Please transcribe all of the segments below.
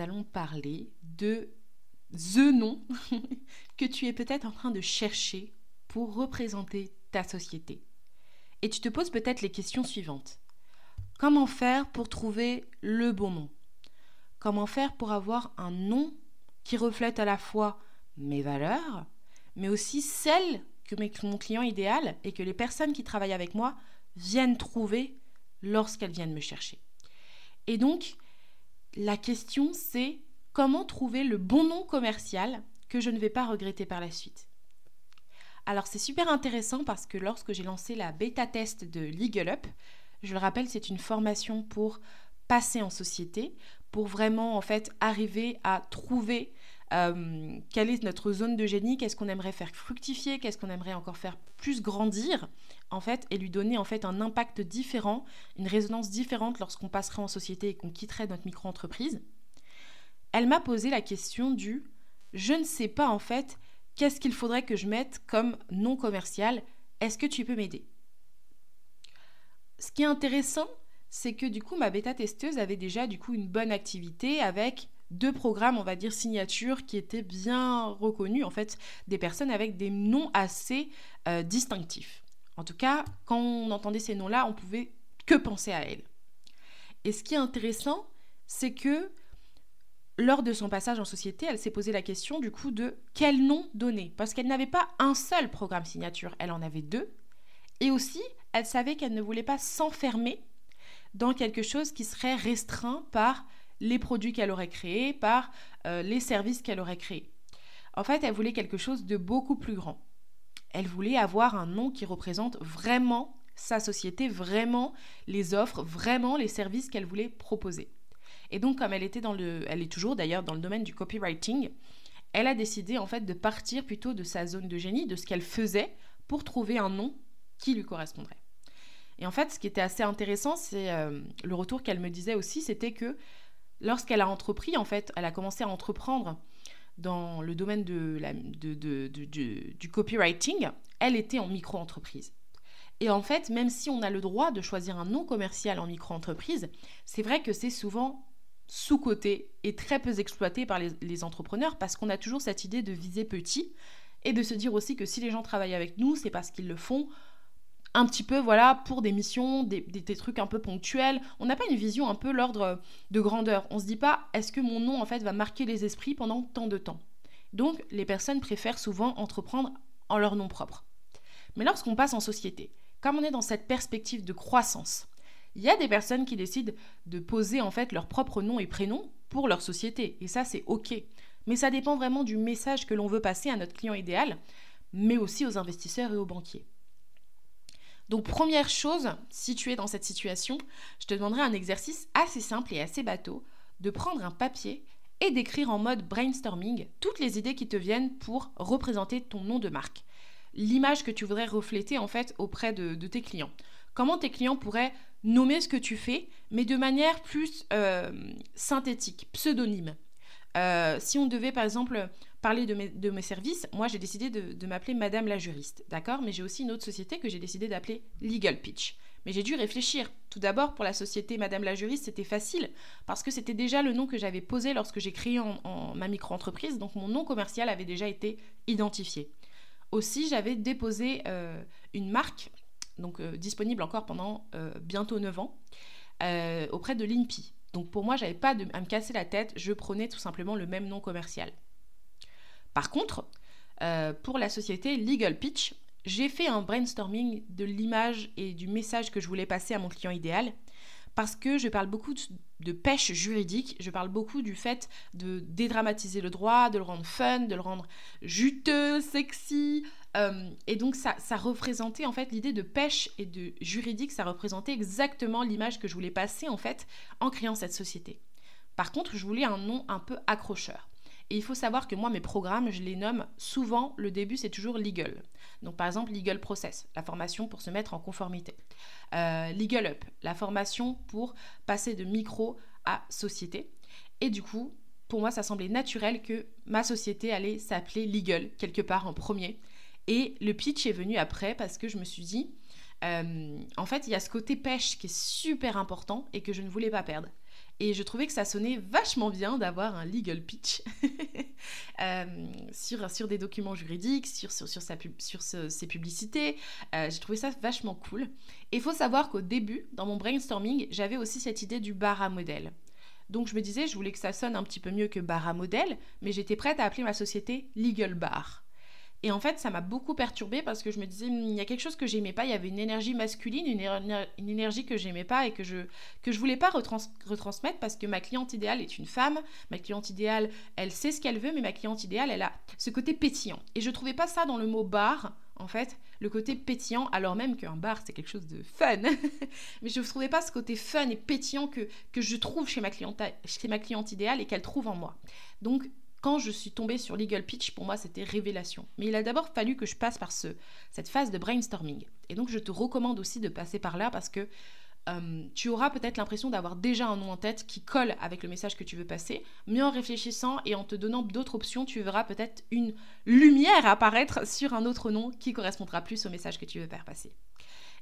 Allons parler de the nom que tu es peut-être en train de chercher pour représenter ta société. Et tu te poses peut-être les questions suivantes. Comment faire pour trouver le bon nom? Comment faire pour avoir un nom qui reflète à la fois mes valeurs, mais aussi celles que mon client idéal et que les personnes qui travaillent avec moi viennent trouver lorsqu'elles viennent me chercher? Et donc, la question, c'est comment trouver le bon nom commercial que je ne vais pas regretter par la suite. Alors c'est super intéressant parce que lorsque j'ai lancé la bêta test de Legal Up, je le rappelle, c'est une formation pour passer en société, pour vraiment en fait arriver à trouver euh, quelle est notre zone de génie, qu'est-ce qu'on aimerait faire fructifier, qu'est-ce qu'on aimerait encore faire plus grandir, en fait, et lui donner en fait un impact différent, une résonance différente lorsqu'on passerait en société et qu'on quitterait notre micro-entreprise? Elle m'a posé la question du je ne sais pas en fait qu'est-ce qu'il faudrait que je mette comme nom commercial, est-ce que tu peux m'aider Ce qui est intéressant, c'est que du coup ma bêta testeuse avait déjà du coup une bonne activité avec deux programmes, on va dire, signature qui étaient bien reconnus, en fait, des personnes avec des noms assez euh, distinctifs. En tout cas, quand on entendait ces noms-là, on pouvait que penser à elles. Et ce qui est intéressant, c'est que lors de son passage en société, elle s'est posé la question du coup de quel nom donner. Parce qu'elle n'avait pas un seul programme signature, elle en avait deux. Et aussi, elle savait qu'elle ne voulait pas s'enfermer dans quelque chose qui serait restreint par les produits qu'elle aurait créés, par euh, les services qu'elle aurait créés. En fait, elle voulait quelque chose de beaucoup plus grand. Elle voulait avoir un nom qui représente vraiment sa société, vraiment les offres, vraiment les services qu'elle voulait proposer. Et donc, comme elle était dans le, elle est toujours d'ailleurs dans le domaine du copywriting, elle a décidé en fait de partir plutôt de sa zone de génie, de ce qu'elle faisait, pour trouver un nom qui lui correspondrait. Et en fait, ce qui était assez intéressant, c'est euh, le retour qu'elle me disait aussi, c'était que lorsqu'elle a entrepris, en fait, elle a commencé à entreprendre dans le domaine du copywriting, elle était en micro-entreprise. Et en fait, même si on a le droit de choisir un nom commercial en micro-entreprise, c'est vrai que c'est souvent sous-coté et très peu exploité par les entrepreneurs parce qu'on a toujours cette idée de viser petit et de se dire aussi que si les gens travaillent avec nous, c'est parce qu'ils le font un petit peu, voilà, pour des missions, des, trucs un peu ponctuels. On n'a pas une vision un peu l'ordre de grandeur. On se dit pas, est-ce que mon nom, en fait, va marquer les esprits pendant tant de temps? Donc, les personnes préfèrent souvent entreprendre en leur nom propre. Mais lorsqu'on passe en société, comme on est dans cette perspective de croissance, il y a des personnes qui décident de poser en fait leur propre nom et prénom pour leur société. Et ça, c'est OK. Mais ça dépend vraiment du message que l'on veut passer à notre client idéal, mais aussi aux investisseurs et aux banquiers. Donc première chose, si tu es dans cette situation, je te demanderai un exercice assez simple et assez bateau, de prendre un papier et d'écrire en mode brainstorming toutes les idées qui te viennent pour représenter ton nom de marque. L'image que tu voudrais refléter en fait auprès de, tes clients. Comment tes clients pourraient nommer ce que tu fais, mais de manière plus euh, synthétique, pseudonyme. Euh, si on devait par exemple parler de mes, services, moi j'ai décidé de, m'appeler Madame la juriste, d'accord? Mais j'ai aussi une autre société que j'ai décidé d'appeler Legal Pitch. Mais j'ai dû réfléchir. Tout d'abord, pour la société Madame la juriste, c'était facile parce que c'était déjà le nom que j'avais posé lorsque j'ai créé en, ma micro-entreprise, donc mon nom commercial avait déjà été identifié. Aussi, j'avais déposé euh, une marque, donc euh, disponible encore pendant euh, bientôt 9 ans, auprès de l'INPI. Donc pour moi, j'avais pas à me casser la tête, je prenais tout simplement le même nom commercial. Par contre, euh, pour la société Legal Pitch, j'ai fait un brainstorming de l'image et du message que je voulais passer à mon client idéal parce que je parle beaucoup de pêche juridique, je parle beaucoup du fait de dédramatiser le droit, de le rendre fun, de le rendre juteux, sexy. Euh, et donc ça, ça représentait en fait l'idée de pêche et de juridique, ça représentait exactement l'image que je voulais passer en fait en créant cette société. Par contre, je voulais un nom un peu accrocheur. Et il faut savoir que moi, mes programmes, je les nomme souvent, le début, c'est toujours legal. Donc, par exemple, legal process, la formation pour se mettre en conformité. Euh, legal up, la formation pour passer de micro à société. Et du coup, pour moi, ça semblait naturel que ma société allait s'appeler legal, quelque part en premier. Et le pitch est venu après parce que je me suis dit, euh, en fait, il y a ce côté pêche qui est super important et que je ne voulais pas perdre. Et je trouvais que ça sonnait vachement bien d'avoir un legal pitch euh, sur, sur des documents juridiques, sur, sur, sur, ses publicités. Euh, j'ai trouvé ça vachement cool. Et il faut savoir qu'au début, dans mon brainstorming, j'avais aussi cette idée du bar à modèle. Donc je me disais, je voulais que ça sonne un petit peu mieux que bar à modèle, mais j'étais prête à appeler ma société Legal Bar. Et en fait, ça m'a beaucoup perturbée parce que je me disais, il y a quelque chose que j'aimais pas. Il y avait une énergie masculine, une, énergie que j'aimais pas et que je que je voulais pas retransmettre parce que ma cliente idéale est une femme. Ma cliente idéale, elle sait ce qu'elle veut, mais ma cliente idéale, elle a ce côté pétillant. Et je trouvais pas ça dans le mot bar. En fait, le côté pétillant, alors même qu'un bar, c'est quelque chose de fun. mais je ne trouvais pas ce côté fun et pétillant que, que je trouve chez ma, cliente, chez ma cliente idéale et qu'elle trouve en moi. Donc, je suis tombée sur Legal Pitch, pour moi, c'était révélation. Mais il a d'abord fallu que je passe par ce, cette phase de brainstorming. Et donc, je te recommande aussi de passer par là parce que euh, tu auras peut-être l'impression d'avoir déjà un nom en tête qui colle avec le message que tu veux passer, mais en réfléchissant et en te donnant d'autres options, tu verras peut-être une lumière apparaître sur un autre nom qui correspondra plus au message que tu veux faire passer.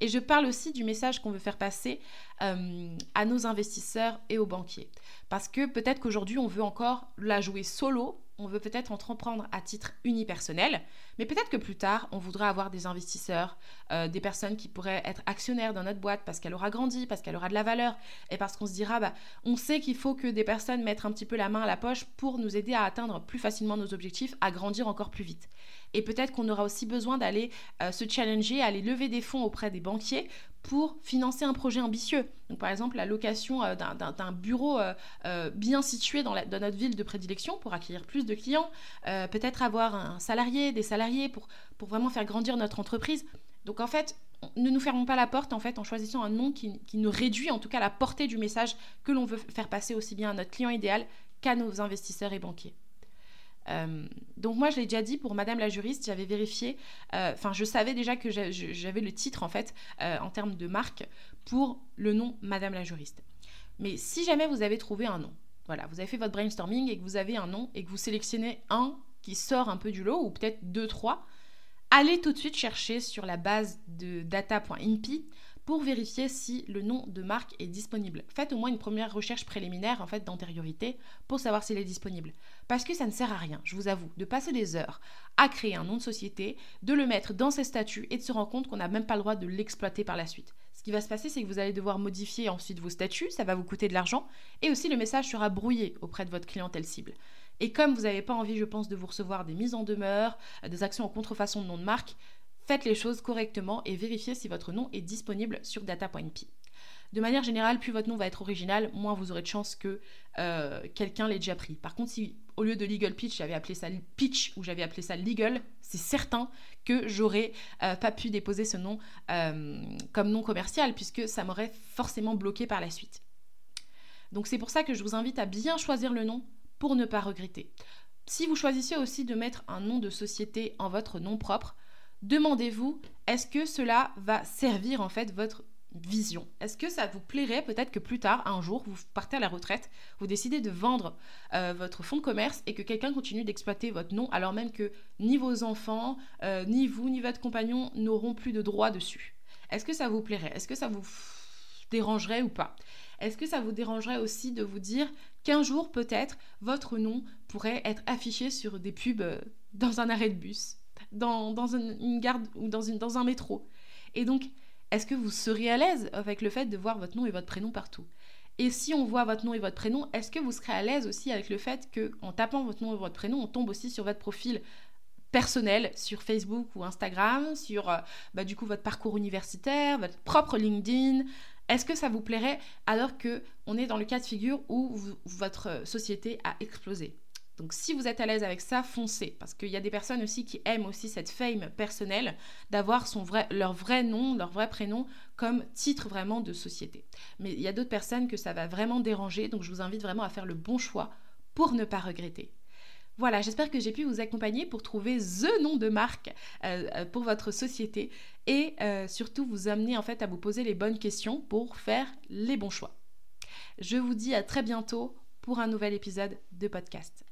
Et je parle aussi du message qu'on veut faire passer euh, à nos investisseurs et aux banquiers. Parce que peut-être qu'aujourd'hui, on veut encore la jouer solo, on veut peut-être entreprendre à titre unipersonnel, mais peut-être que plus tard, on voudra avoir des investisseurs, euh, des personnes qui pourraient être actionnaires dans notre boîte parce qu'elle aura grandi, parce qu'elle aura de la valeur, et parce qu'on se dira, bah, on sait qu'il faut que des personnes mettent un petit peu la main à la poche pour nous aider à atteindre plus facilement nos objectifs, à grandir encore plus vite. Et peut-être qu'on aura aussi besoin d'aller euh, se challenger, aller lever des fonds auprès des banquiers pour financer un projet ambitieux. Donc, par exemple, la location euh, d'un bureau bien situé dans, notre ville de prédilection pour accueillir plus de clients, peut-être avoir un salarié, des salariés pour, vraiment faire grandir notre entreprise. Donc, en fait, ne nous fermons pas la porte en fait en choisissant un nom qui, qui nous réduit en tout cas la portée du message que l'on veut faire passer aussi bien à notre client idéal qu'à nos investisseurs et banquiers. Euh, donc moi, je l'ai déjà dit pour Madame la juriste, j'avais vérifié, euh, enfin je savais déjà que j'avais le titre en fait euh, en termes de marque pour le nom Madame la juriste. Mais si jamais vous avez trouvé un nom, voilà, vous avez fait votre brainstorming et que vous avez un nom et que vous sélectionnez un qui sort un peu du lot ou peut-être deux, trois, allez tout de suite chercher sur la base de data.inpi pour vérifier si le nom de marque est disponible. Faites au moins une première recherche préliminaire en fait d'antériorité pour savoir s'il est disponible. Parce que ça ne sert à rien, je vous avoue, de passer des heures à créer un nom de société, de le mettre dans ses statuts et de se rendre compte qu'on n'a même pas le droit de l'exploiter par la suite. Ce qui va se passer, c'est que vous allez devoir modifier ensuite vos statuts, ça va vous coûter de l'argent, et aussi le message sera brouillé auprès de votre clientèle cible. Et comme vous n'avez pas envie, je pense, de vous recevoir des mises en demeure, des actions en contrefaçon de nom de marque, Faites les choses correctement et vérifiez si votre nom est disponible sur data.p. De manière générale, plus votre nom va être original, moins vous aurez de chances que euh, quelqu'un l'ait déjà pris. Par contre, si au lieu de legal pitch, j'avais appelé ça pitch ou j'avais appelé ça legal, c'est certain que j'aurais euh, pas pu déposer ce nom euh, comme nom commercial puisque ça m'aurait forcément bloqué par la suite. Donc c'est pour ça que je vous invite à bien choisir le nom pour ne pas regretter. Si vous choisissez aussi de mettre un nom de société en votre nom propre, demandez-vous, est-ce que cela va servir en fait votre vision? Est-ce que ça vous plairait peut-être que plus tard, un jour, vous partez à la retraite, vous décidez de vendre euh, votre fonds de commerce et que quelqu'un continue d'exploiter votre nom alors même que ni vos enfants, euh, ni vous, ni votre compagnon n'auront plus de droit dessus? Est-ce que ça vous plairait? Est-ce que ça vous dérangerait ou pas Est-ce que ça vous dérangerait aussi de vous dire qu'un jour peut-être votre nom pourrait être affiché sur des pubs euh, dans un arrêt de bus dans, une, garde ou dans, une, dans un métro? Et donc, est-ce que vous seriez à l'aise avec le fait de voir votre nom et votre prénom partout? Et si on voit votre nom et votre prénom, est-ce que vous serez à l'aise aussi avec le fait que en tapant votre nom et votre prénom, on tombe aussi sur votre profil personnel sur Facebook ou Instagram, sur euh, bah, du coup votre parcours universitaire, votre propre LinkedIn. Est-ce que ça vous plairait alors que on est dans le cas de figure où votre société a explosé? Donc si vous êtes à l'aise avec ça, foncez. Parce qu'il y a des personnes aussi qui aiment aussi cette fame personnelle, d'avoir leur vrai nom, leur vrai prénom comme titre vraiment de société. Mais il y a d'autres personnes que ça va vraiment déranger, donc je vous invite vraiment à faire le bon choix pour ne pas regretter. Voilà, j'espère que j'ai pu vous accompagner pour trouver THE nom de marque euh, euh, pour votre société et euh, surtout vous amener en fait à vous poser les bonnes questions pour faire les bons choix. Je vous dis à très bientôt pour un nouvel épisode de podcast.